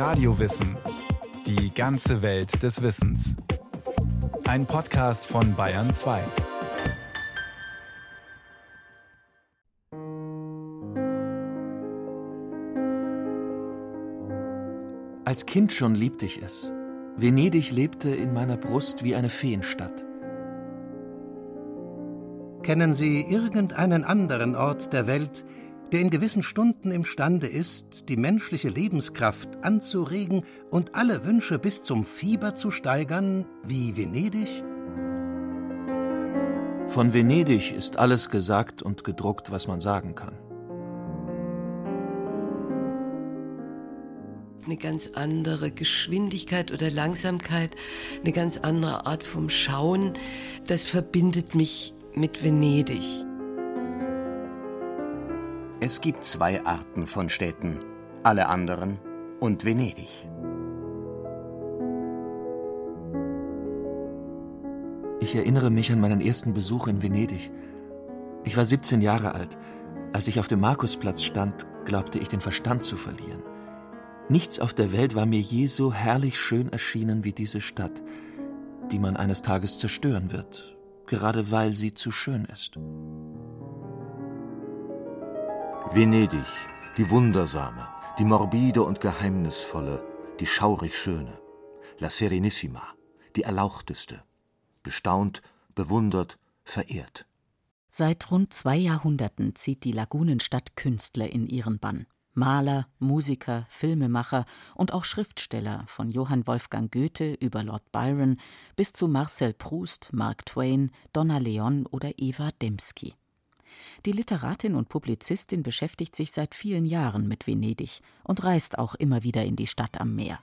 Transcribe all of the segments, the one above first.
Radiowissen. Die ganze Welt des Wissens. Ein Podcast von Bayern 2. Als Kind schon liebte ich es. Venedig lebte in meiner Brust wie eine Feenstadt. Kennen Sie irgendeinen anderen Ort der Welt, der in gewissen Stunden imstande ist, die menschliche Lebenskraft anzuregen und alle Wünsche bis zum Fieber zu steigern, wie Venedig? Von Venedig ist alles gesagt und gedruckt, was man sagen kann. Eine ganz andere Geschwindigkeit oder Langsamkeit, eine ganz andere Art vom Schauen, das verbindet mich mit Venedig. Es gibt zwei Arten von Städten, alle anderen und Venedig. Ich erinnere mich an meinen ersten Besuch in Venedig. Ich war 17 Jahre alt. Als ich auf dem Markusplatz stand, glaubte ich den Verstand zu verlieren. Nichts auf der Welt war mir je so herrlich schön erschienen wie diese Stadt, die man eines Tages zerstören wird, gerade weil sie zu schön ist. Venedig, die wundersame, die morbide und geheimnisvolle, die schaurig schöne, La Serenissima, die erlauchteste, bestaunt, bewundert, verehrt. Seit rund zwei Jahrhunderten zieht die Lagunenstadt Künstler in ihren Bann. Maler, Musiker, Filmemacher und auch Schriftsteller von Johann Wolfgang Goethe über Lord Byron bis zu Marcel Proust, Mark Twain, Donna Leon oder Eva Dembski. Die Literatin und Publizistin beschäftigt sich seit vielen Jahren mit Venedig und reist auch immer wieder in die Stadt am Meer.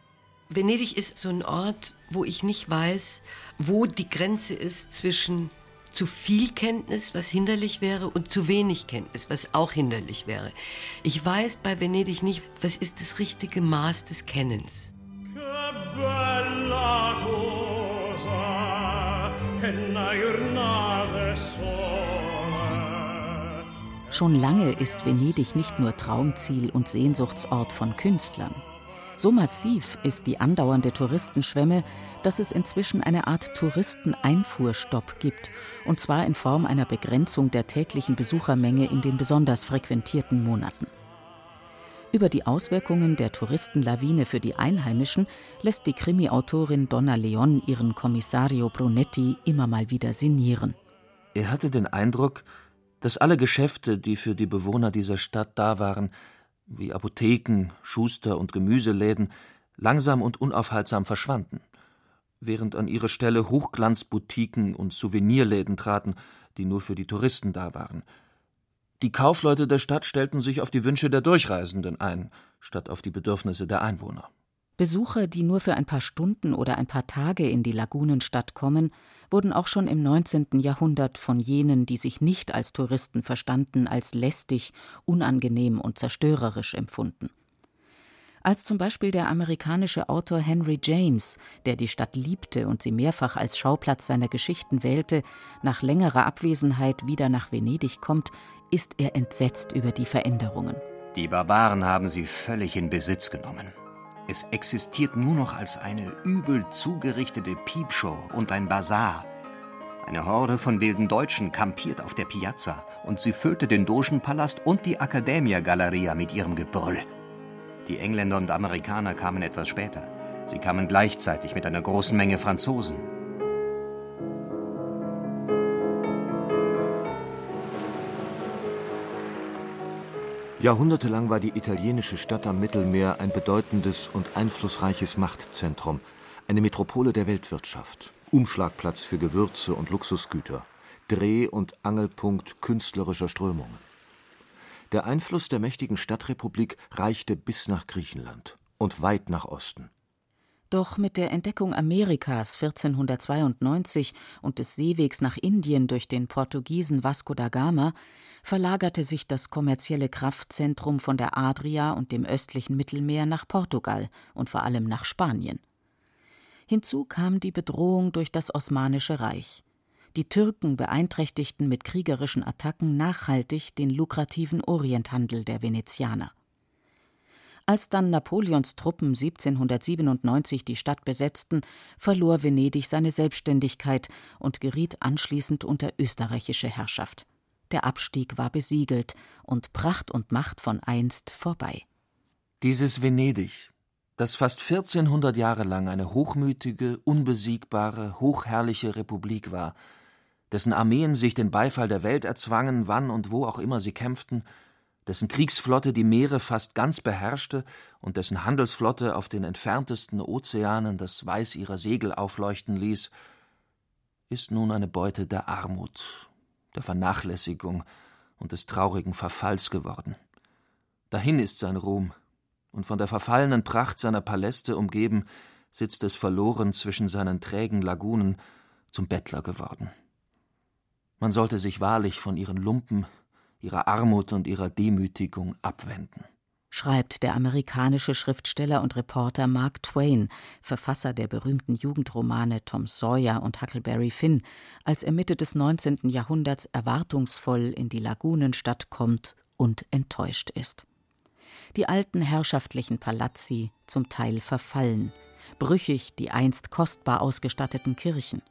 Venedig ist so ein Ort, wo ich nicht weiß, wo die Grenze ist zwischen zu viel Kenntnis, was hinderlich wäre, und zu wenig Kenntnis, was auch hinderlich wäre. Ich weiß bei Venedig nicht, was ist das richtige Maß des Kennens. Schon lange ist Venedig nicht nur Traumziel und Sehnsuchtsort von Künstlern. So massiv ist die andauernde Touristenschwemme, dass es inzwischen eine Art Touristeneinfuhrstopp gibt, und zwar in Form einer Begrenzung der täglichen Besuchermenge in den besonders frequentierten Monaten. Über die Auswirkungen der Touristenlawine für die Einheimischen lässt die Krimi-Autorin Donna Leon ihren Kommissario Brunetti immer mal wieder sinnieren. Er hatte den Eindruck, dass alle Geschäfte, die für die Bewohner dieser Stadt da waren, wie Apotheken, Schuster und Gemüseläden, langsam und unaufhaltsam verschwanden, während an ihre Stelle Hochglanzboutiquen und Souvenirläden traten, die nur für die Touristen da waren. Die Kaufleute der Stadt stellten sich auf die Wünsche der Durchreisenden ein, statt auf die Bedürfnisse der Einwohner. Besucher, die nur für ein paar Stunden oder ein paar Tage in die Lagunenstadt kommen, wurden auch schon im 19. Jahrhundert von jenen, die sich nicht als Touristen verstanden, als lästig, unangenehm und zerstörerisch empfunden. Als zum Beispiel der amerikanische Autor Henry James, der die Stadt liebte und sie mehrfach als Schauplatz seiner Geschichten wählte, nach längerer Abwesenheit wieder nach Venedig kommt, ist er entsetzt über die Veränderungen. Die Barbaren haben sie völlig in Besitz genommen. Es existiert nur noch als eine übel zugerichtete Piepshow und ein Bazar. Eine Horde von wilden Deutschen kampiert auf der Piazza und sie füllte den Dogenpalast und die Accademia Galleria mit ihrem Gebrüll. Die Engländer und Amerikaner kamen etwas später. Sie kamen gleichzeitig mit einer großen Menge Franzosen. Jahrhundertelang war die italienische Stadt am Mittelmeer ein bedeutendes und einflussreiches Machtzentrum, eine Metropole der Weltwirtschaft, Umschlagplatz für Gewürze und Luxusgüter, Dreh- und Angelpunkt künstlerischer Strömungen. Der Einfluss der mächtigen Stadtrepublik reichte bis nach Griechenland und weit nach Osten. Doch mit der Entdeckung Amerikas 1492 und des Seewegs nach Indien durch den Portugiesen Vasco da Gama verlagerte sich das kommerzielle Kraftzentrum von der Adria und dem östlichen Mittelmeer nach Portugal und vor allem nach Spanien. Hinzu kam die Bedrohung durch das Osmanische Reich. Die Türken beeinträchtigten mit kriegerischen Attacken nachhaltig den lukrativen Orienthandel der Venezianer. Als dann Napoleons Truppen 1797 die Stadt besetzten, verlor Venedig seine Selbstständigkeit und geriet anschließend unter österreichische Herrschaft. Der Abstieg war besiegelt und Pracht und Macht von einst vorbei. Dieses Venedig, das fast 1400 Jahre lang eine hochmütige, unbesiegbare, hochherrliche Republik war, dessen Armeen sich den Beifall der Welt erzwangen, wann und wo auch immer sie kämpften, dessen Kriegsflotte die Meere fast ganz beherrschte und dessen Handelsflotte auf den entferntesten Ozeanen das Weiß ihrer Segel aufleuchten ließ, ist nun eine Beute der Armut, der Vernachlässigung und des traurigen Verfalls geworden. Dahin ist sein Ruhm, und von der verfallenen Pracht seiner Paläste umgeben, sitzt es verloren zwischen seinen trägen Lagunen zum Bettler geworden. Man sollte sich wahrlich von ihren Lumpen, ihrer Armut und ihrer Demütigung abwenden. Schreibt der amerikanische Schriftsteller und Reporter Mark Twain, Verfasser der berühmten Jugendromane Tom Sawyer und Huckleberry Finn, als er Mitte des 19. Jahrhunderts erwartungsvoll in die Lagunenstadt kommt und enttäuscht ist. Die alten herrschaftlichen Palazzi zum Teil verfallen, brüchig die einst kostbar ausgestatteten Kirchen.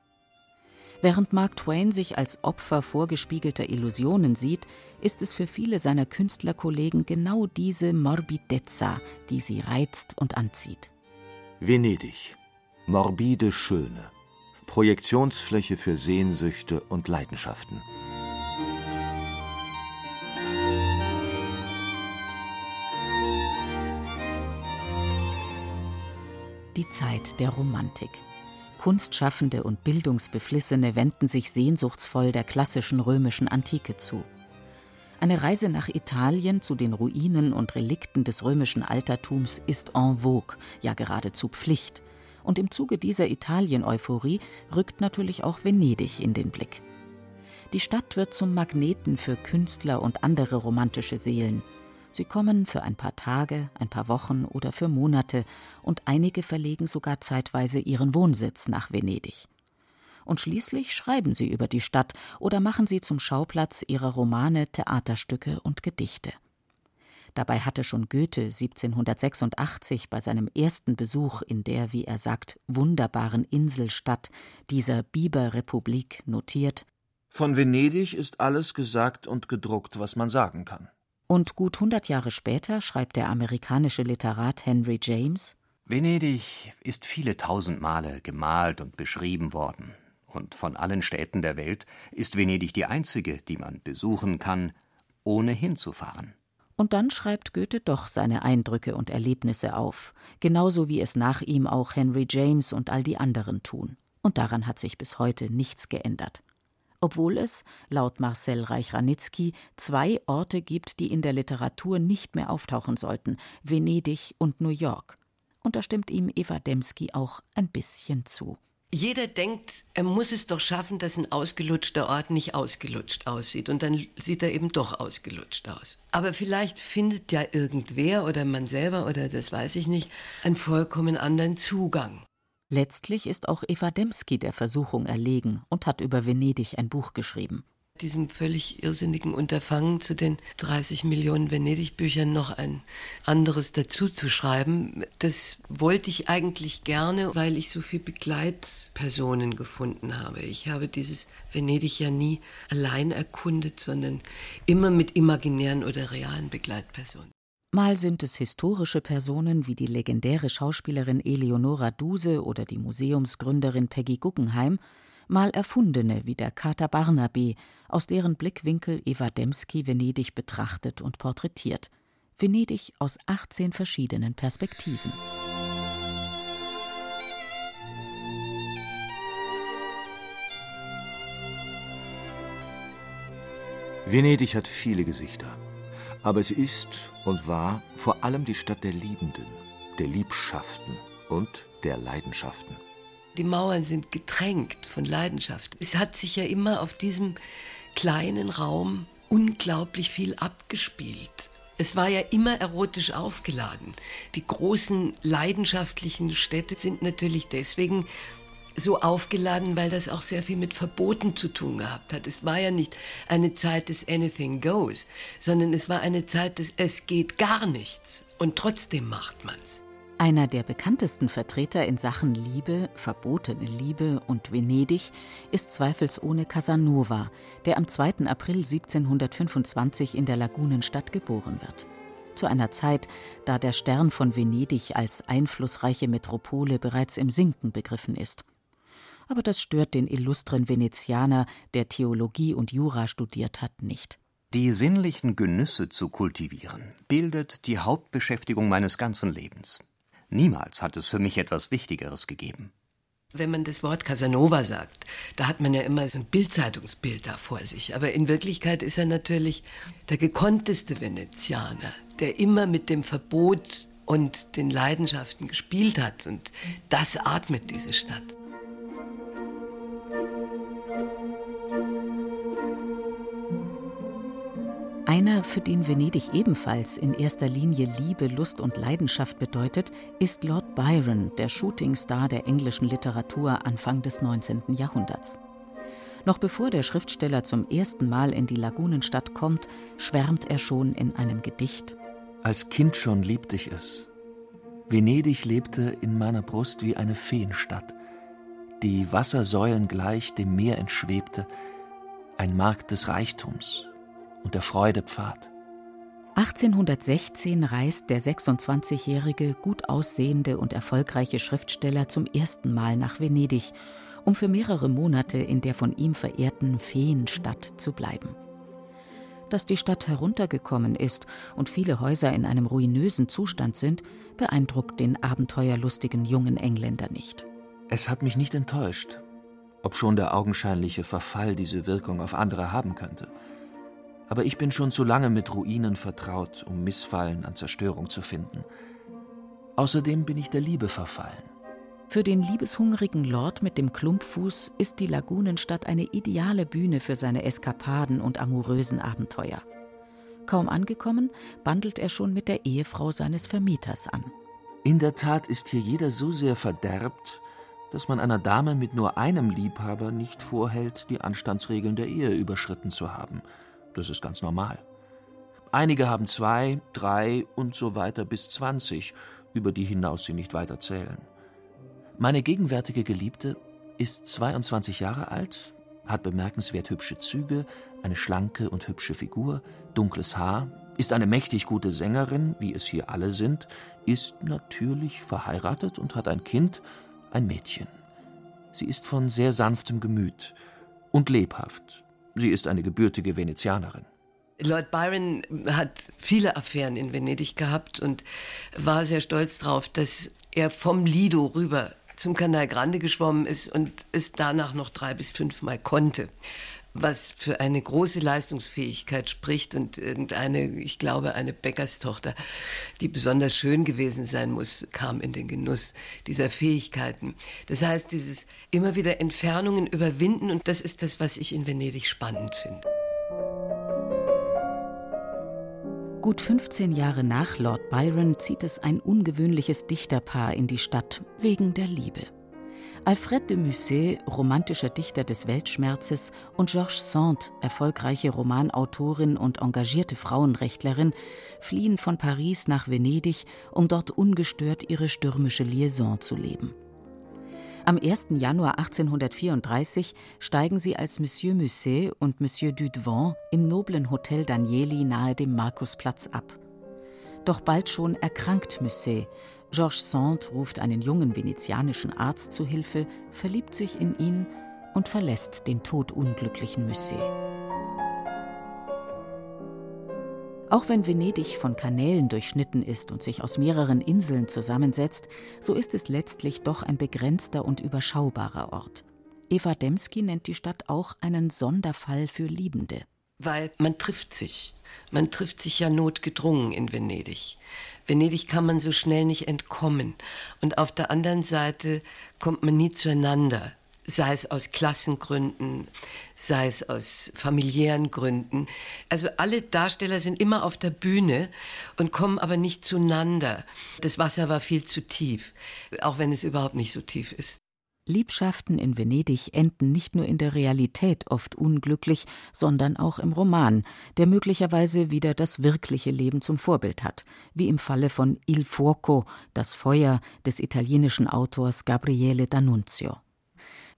Während Mark Twain sich als Opfer vorgespiegelter Illusionen sieht, ist es für viele seiner Künstlerkollegen genau diese Morbidezza, die sie reizt und anzieht. Venedig. Morbide Schöne. Projektionsfläche für Sehnsüchte und Leidenschaften. Die Zeit der Romantik. Kunstschaffende und Bildungsbeflissene wenden sich sehnsuchtsvoll der klassischen römischen Antike zu. Eine Reise nach Italien zu den Ruinen und Relikten des römischen Altertums ist en vogue, ja geradezu Pflicht. Und im Zuge dieser Italien-Euphorie rückt natürlich auch Venedig in den Blick. Die Stadt wird zum Magneten für Künstler und andere romantische Seelen – Sie kommen für ein paar Tage, ein paar Wochen oder für Monate, und einige verlegen sogar zeitweise ihren Wohnsitz nach Venedig. Und schließlich schreiben sie über die Stadt oder machen sie zum Schauplatz ihrer Romane, Theaterstücke und Gedichte. Dabei hatte schon Goethe 1786 bei seinem ersten Besuch in der, wie er sagt, wunderbaren Inselstadt dieser Biberrepublik notiert Von Venedig ist alles gesagt und gedruckt, was man sagen kann. Und gut 100 Jahre später schreibt der amerikanische Literat Henry James: Venedig ist viele tausend Male gemalt und beschrieben worden. Und von allen Städten der Welt ist Venedig die einzige, die man besuchen kann, ohne hinzufahren. Und dann schreibt Goethe doch seine Eindrücke und Erlebnisse auf, genauso wie es nach ihm auch Henry James und all die anderen tun. Und daran hat sich bis heute nichts geändert obwohl es, laut Marcel Reich-Ranitzky, zwei Orte gibt, die in der Literatur nicht mehr auftauchen sollten: Venedig und New York. Und da stimmt ihm Eva Demski auch ein bisschen zu. Jeder denkt, er muss es doch schaffen, dass ein ausgelutschter Ort nicht ausgelutscht aussieht. Und dann sieht er eben doch ausgelutscht aus. Aber vielleicht findet ja irgendwer oder man selber oder das weiß ich nicht, einen vollkommen anderen Zugang. Letztlich ist auch Eva Demski der Versuchung erlegen und hat über Venedig ein Buch geschrieben. Diesem völlig irrsinnigen Unterfangen zu den 30 Millionen Venedig-Büchern noch ein anderes dazu zu schreiben, das wollte ich eigentlich gerne, weil ich so viele Begleitpersonen gefunden habe. Ich habe dieses Venedig ja nie allein erkundet, sondern immer mit imaginären oder realen Begleitpersonen. Mal sind es historische Personen wie die legendäre Schauspielerin Eleonora Duse oder die Museumsgründerin Peggy Guggenheim, mal erfundene wie der Kater Barnaby, aus deren Blickwinkel Eva Demski Venedig betrachtet und porträtiert. Venedig aus 18 verschiedenen Perspektiven. Venedig hat viele Gesichter. Aber es ist und war vor allem die Stadt der Liebenden, der Liebschaften und der Leidenschaften. Die Mauern sind getränkt von Leidenschaft. Es hat sich ja immer auf diesem kleinen Raum unglaublich viel abgespielt. Es war ja immer erotisch aufgeladen. Die großen leidenschaftlichen Städte sind natürlich deswegen so aufgeladen, weil das auch sehr viel mit Verboten zu tun gehabt hat. Es war ja nicht eine Zeit des Anything Goes, sondern es war eine Zeit des Es geht gar nichts. Und trotzdem macht man's. Einer der bekanntesten Vertreter in Sachen Liebe, verbotene Liebe und Venedig ist zweifelsohne Casanova, der am 2. April 1725 in der Lagunenstadt geboren wird. Zu einer Zeit, da der Stern von Venedig als einflussreiche Metropole bereits im Sinken begriffen ist. Aber das stört den illustren Venezianer, der Theologie und Jura studiert hat, nicht. Die sinnlichen Genüsse zu kultivieren, bildet die Hauptbeschäftigung meines ganzen Lebens. Niemals hat es für mich etwas Wichtigeres gegeben. Wenn man das Wort Casanova sagt, da hat man ja immer so ein Bildzeitungsbild da vor sich. Aber in Wirklichkeit ist er natürlich der gekonnteste Venezianer, der immer mit dem Verbot und den Leidenschaften gespielt hat. Und das atmet diese Stadt. Einer, für den Venedig ebenfalls in erster Linie Liebe, Lust und Leidenschaft bedeutet, ist Lord Byron, der Shootingstar der englischen Literatur Anfang des 19. Jahrhunderts. Noch bevor der Schriftsteller zum ersten Mal in die Lagunenstadt kommt, schwärmt er schon in einem Gedicht. Als Kind schon liebte ich es. Venedig lebte in meiner Brust wie eine Feenstadt, die Wassersäulen gleich dem Meer entschwebte, ein Markt des Reichtums, und der Freude Pfad. 1816 reist der 26-jährige, gut aussehende und erfolgreiche Schriftsteller zum ersten Mal nach Venedig, um für mehrere Monate in der von ihm verehrten Feenstadt zu bleiben. Dass die Stadt heruntergekommen ist und viele Häuser in einem ruinösen Zustand sind, beeindruckt den abenteuerlustigen jungen Engländer nicht. Es hat mich nicht enttäuscht, obschon der augenscheinliche Verfall diese Wirkung auf andere haben könnte aber ich bin schon zu lange mit Ruinen vertraut, um Missfallen an Zerstörung zu finden. Außerdem bin ich der Liebe verfallen. Für den liebeshungrigen Lord mit dem Klumpfuß ist die Lagunenstadt eine ideale Bühne für seine Eskapaden und amourösen Abenteuer. Kaum angekommen, bandelt er schon mit der Ehefrau seines Vermieters an. In der Tat ist hier jeder so sehr verderbt, dass man einer Dame mit nur einem Liebhaber nicht vorhält, die Anstandsregeln der Ehe überschritten zu haben – das ist ganz normal. Einige haben zwei, drei und so weiter bis zwanzig, über die hinaus sie nicht weiter zählen. Meine gegenwärtige Geliebte ist 22 Jahre alt, hat bemerkenswert hübsche Züge, eine schlanke und hübsche Figur, dunkles Haar, ist eine mächtig gute Sängerin, wie es hier alle sind, ist natürlich verheiratet und hat ein Kind, ein Mädchen. Sie ist von sehr sanftem Gemüt und lebhaft, Sie ist eine gebürtige Venezianerin. Lord Byron hat viele Affären in Venedig gehabt und war sehr stolz darauf, dass er vom Lido rüber zum Canal Grande geschwommen ist und es danach noch drei bis fünfmal konnte was für eine große Leistungsfähigkeit spricht und irgendeine, ich glaube, eine Bäckerstochter, die besonders schön gewesen sein muss, kam in den Genuss dieser Fähigkeiten. Das heißt, dieses immer wieder Entfernungen überwinden und das ist das, was ich in Venedig spannend finde. Gut 15 Jahre nach Lord Byron zieht es ein ungewöhnliches Dichterpaar in die Stadt wegen der Liebe. Alfred de Musset, romantischer Dichter des Weltschmerzes, und Georges Sand, erfolgreiche Romanautorin und engagierte Frauenrechtlerin, fliehen von Paris nach Venedig, um dort ungestört ihre stürmische Liaison zu leben. Am 1. Januar 1834 steigen sie als Monsieur Musset und Monsieur Dudevant im noblen Hotel Danieli nahe dem Markusplatz ab. Doch bald schon erkrankt Musset Georges Sand ruft einen jungen venezianischen Arzt zu Hilfe, verliebt sich in ihn und verlässt den todunglücklichen Musset. Auch wenn Venedig von Kanälen durchschnitten ist und sich aus mehreren Inseln zusammensetzt, so ist es letztlich doch ein begrenzter und überschaubarer Ort. Eva Demski nennt die Stadt auch einen Sonderfall für Liebende. Weil man trifft sich. Man trifft sich ja notgedrungen in Venedig. Venedig kann man so schnell nicht entkommen. Und auf der anderen Seite kommt man nie zueinander, sei es aus Klassengründen, sei es aus familiären Gründen. Also alle Darsteller sind immer auf der Bühne und kommen aber nicht zueinander. Das Wasser war viel zu tief, auch wenn es überhaupt nicht so tief ist. Liebschaften in Venedig enden nicht nur in der Realität oft unglücklich, sondern auch im Roman, der möglicherweise wieder das wirkliche Leben zum Vorbild hat, wie im Falle von Il Fuoco, das Feuer des italienischen Autors Gabriele D'Annunzio.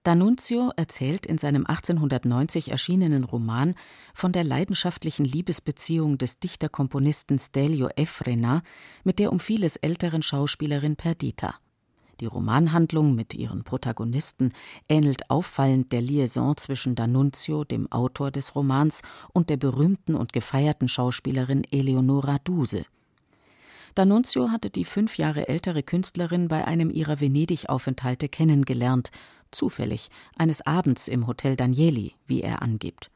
D'Annunzio erzählt in seinem 1890 erschienenen Roman von der leidenschaftlichen Liebesbeziehung des Dichterkomponisten Stelio Efrena mit der um vieles älteren Schauspielerin Perdita. Die Romanhandlung mit ihren Protagonisten ähnelt auffallend der Liaison zwischen D'Annunzio, dem Autor des Romans, und der berühmten und gefeierten Schauspielerin Eleonora Duse. D'Annunzio hatte die fünf Jahre ältere Künstlerin bei einem ihrer Venedig-Aufenthalte kennengelernt, zufällig, eines Abends im Hotel Danieli, wie er angibt.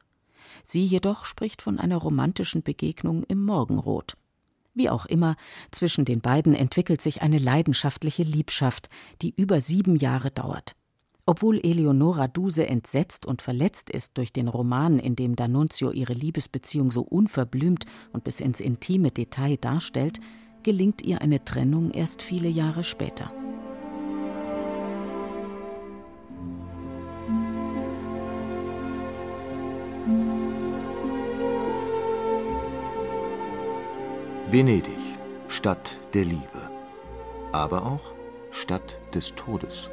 Sie jedoch spricht von einer romantischen Begegnung im Morgenrot. Wie auch immer, zwischen den beiden entwickelt sich eine leidenschaftliche Liebschaft, die über sieben Jahre dauert. Obwohl Eleonora Duse entsetzt und verletzt ist durch den Roman, in dem D'Annunzio ihre Liebesbeziehung so unverblümt und bis ins intime Detail darstellt, gelingt ihr eine Trennung erst viele Jahre später. Venedig, Stadt der Liebe, aber auch Stadt des Todes.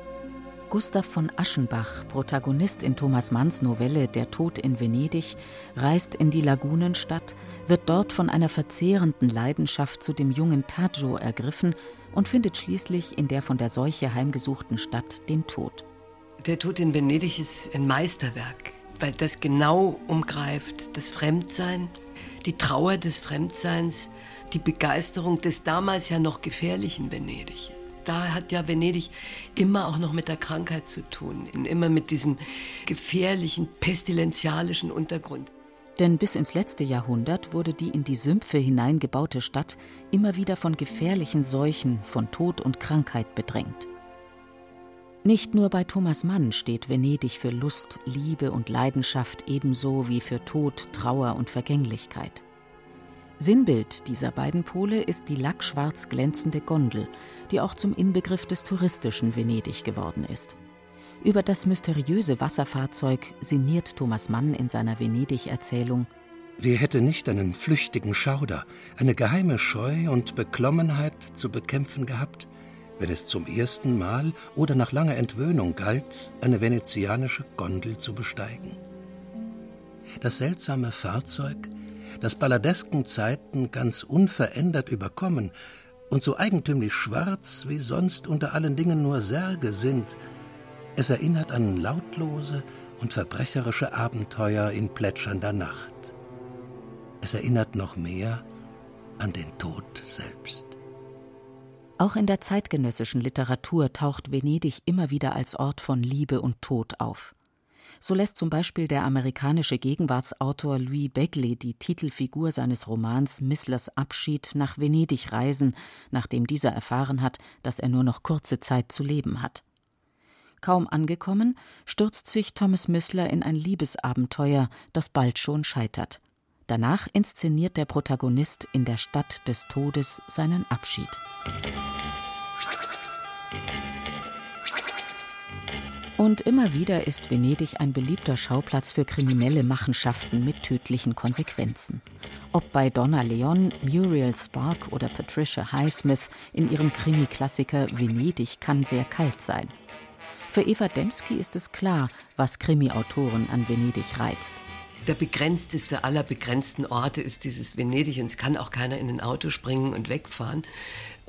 Gustav von Aschenbach, Protagonist in Thomas Manns Novelle Der Tod in Venedig, reist in die Lagunenstadt, wird dort von einer verzehrenden Leidenschaft zu dem jungen Taggio ergriffen und findet schließlich in der von der Seuche heimgesuchten Stadt den Tod. Der Tod in Venedig ist ein Meisterwerk, weil das genau umgreift das Fremdsein, die Trauer des Fremdseins, die Begeisterung des damals ja noch gefährlichen Venedig. Da hat ja Venedig immer auch noch mit der Krankheit zu tun, immer mit diesem gefährlichen, pestilenzialischen Untergrund. Denn bis ins letzte Jahrhundert wurde die in die Sümpfe hineingebaute Stadt immer wieder von gefährlichen Seuchen, von Tod und Krankheit bedrängt. Nicht nur bei Thomas Mann steht Venedig für Lust, Liebe und Leidenschaft ebenso wie für Tod, Trauer und Vergänglichkeit. Sinnbild dieser beiden Pole ist die lackschwarz glänzende Gondel, die auch zum Inbegriff des touristischen Venedig geworden ist. Über das mysteriöse Wasserfahrzeug sinniert Thomas Mann in seiner Venedig-Erzählung Wer hätte nicht einen flüchtigen Schauder, eine geheime Scheu und Beklommenheit zu bekämpfen gehabt, wenn es zum ersten Mal oder nach langer Entwöhnung galt, eine venezianische Gondel zu besteigen? Das seltsame Fahrzeug das balladesken Zeiten ganz unverändert überkommen und so eigentümlich schwarz, wie sonst unter allen Dingen nur Särge sind. Es erinnert an lautlose und verbrecherische Abenteuer in plätschernder Nacht. Es erinnert noch mehr an den Tod selbst. Auch in der zeitgenössischen Literatur taucht Venedig immer wieder als Ort von Liebe und Tod auf. So lässt zum Beispiel der amerikanische Gegenwartsautor Louis Begley die Titelfigur seines Romans Misslers Abschied nach Venedig reisen, nachdem dieser erfahren hat, dass er nur noch kurze Zeit zu leben hat. Kaum angekommen, stürzt sich Thomas Missler in ein Liebesabenteuer, das bald schon scheitert. Danach inszeniert der Protagonist in der Stadt des Todes seinen Abschied. Und immer wieder ist Venedig ein beliebter Schauplatz für kriminelle Machenschaften mit tödlichen Konsequenzen. Ob bei Donna Leon, Muriel Spark oder Patricia Highsmith in ihrem Krimi-Klassiker Venedig kann sehr kalt sein. Für Eva Dembski ist es klar, was Krimi-Autoren an Venedig reizt. Der begrenzteste aller begrenzten Orte ist dieses Venedig und es kann auch keiner in ein Auto springen und wegfahren.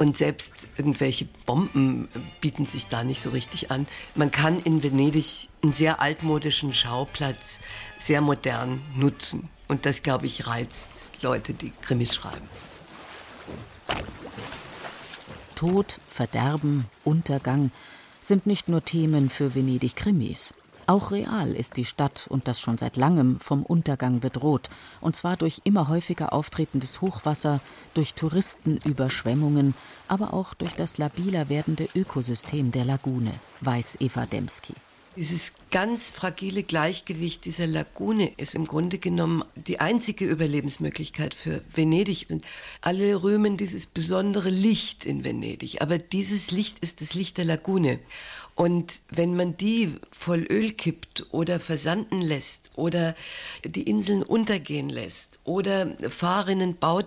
Und selbst irgendwelche Bomben bieten sich da nicht so richtig an. Man kann in Venedig einen sehr altmodischen Schauplatz sehr modern nutzen. Und das, glaube ich, reizt Leute, die Krimis schreiben. Tod, Verderben, Untergang sind nicht nur Themen für Venedig-Krimis. Auch real ist die Stadt und das schon seit langem vom Untergang bedroht, und zwar durch immer häufiger auftretendes Hochwasser, durch Touristenüberschwemmungen, aber auch durch das labiler werdende Ökosystem der Lagune, weiß Eva Demski. Dieses ganz fragile Gleichgewicht dieser Lagune ist im Grunde genommen die einzige Überlebensmöglichkeit für Venedig. Und alle rühmen dieses besondere Licht in Venedig. Aber dieses Licht ist das Licht der Lagune. Und wenn man die voll Öl kippt oder versanden lässt oder die Inseln untergehen lässt oder Fahrrinnen baut,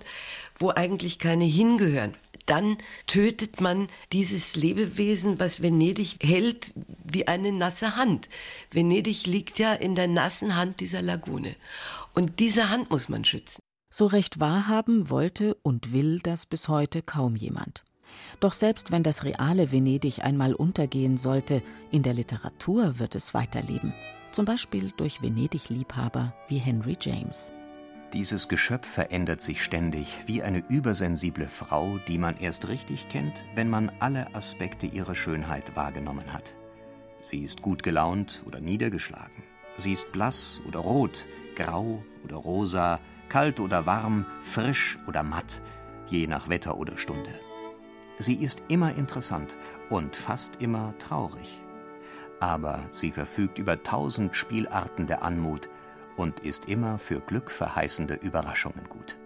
wo eigentlich keine hingehören, dann tötet man dieses Lebewesen, was Venedig hält, wie eine nasse Hand. Venedig liegt ja in der nassen Hand dieser Lagune. Und diese Hand muss man schützen. So recht wahrhaben wollte und will das bis heute kaum jemand. Doch selbst wenn das reale Venedig einmal untergehen sollte, in der Literatur wird es weiterleben. Zum Beispiel durch Venedig-Liebhaber wie Henry James. Dieses Geschöpf verändert sich ständig, wie eine übersensible Frau, die man erst richtig kennt, wenn man alle Aspekte ihrer Schönheit wahrgenommen hat. Sie ist gut gelaunt oder niedergeschlagen. Sie ist blass oder rot, grau oder rosa, kalt oder warm, frisch oder matt, je nach Wetter oder Stunde. Sie ist immer interessant und fast immer traurig. Aber sie verfügt über tausend Spielarten der Anmut, und ist immer für glückverheißende Überraschungen gut.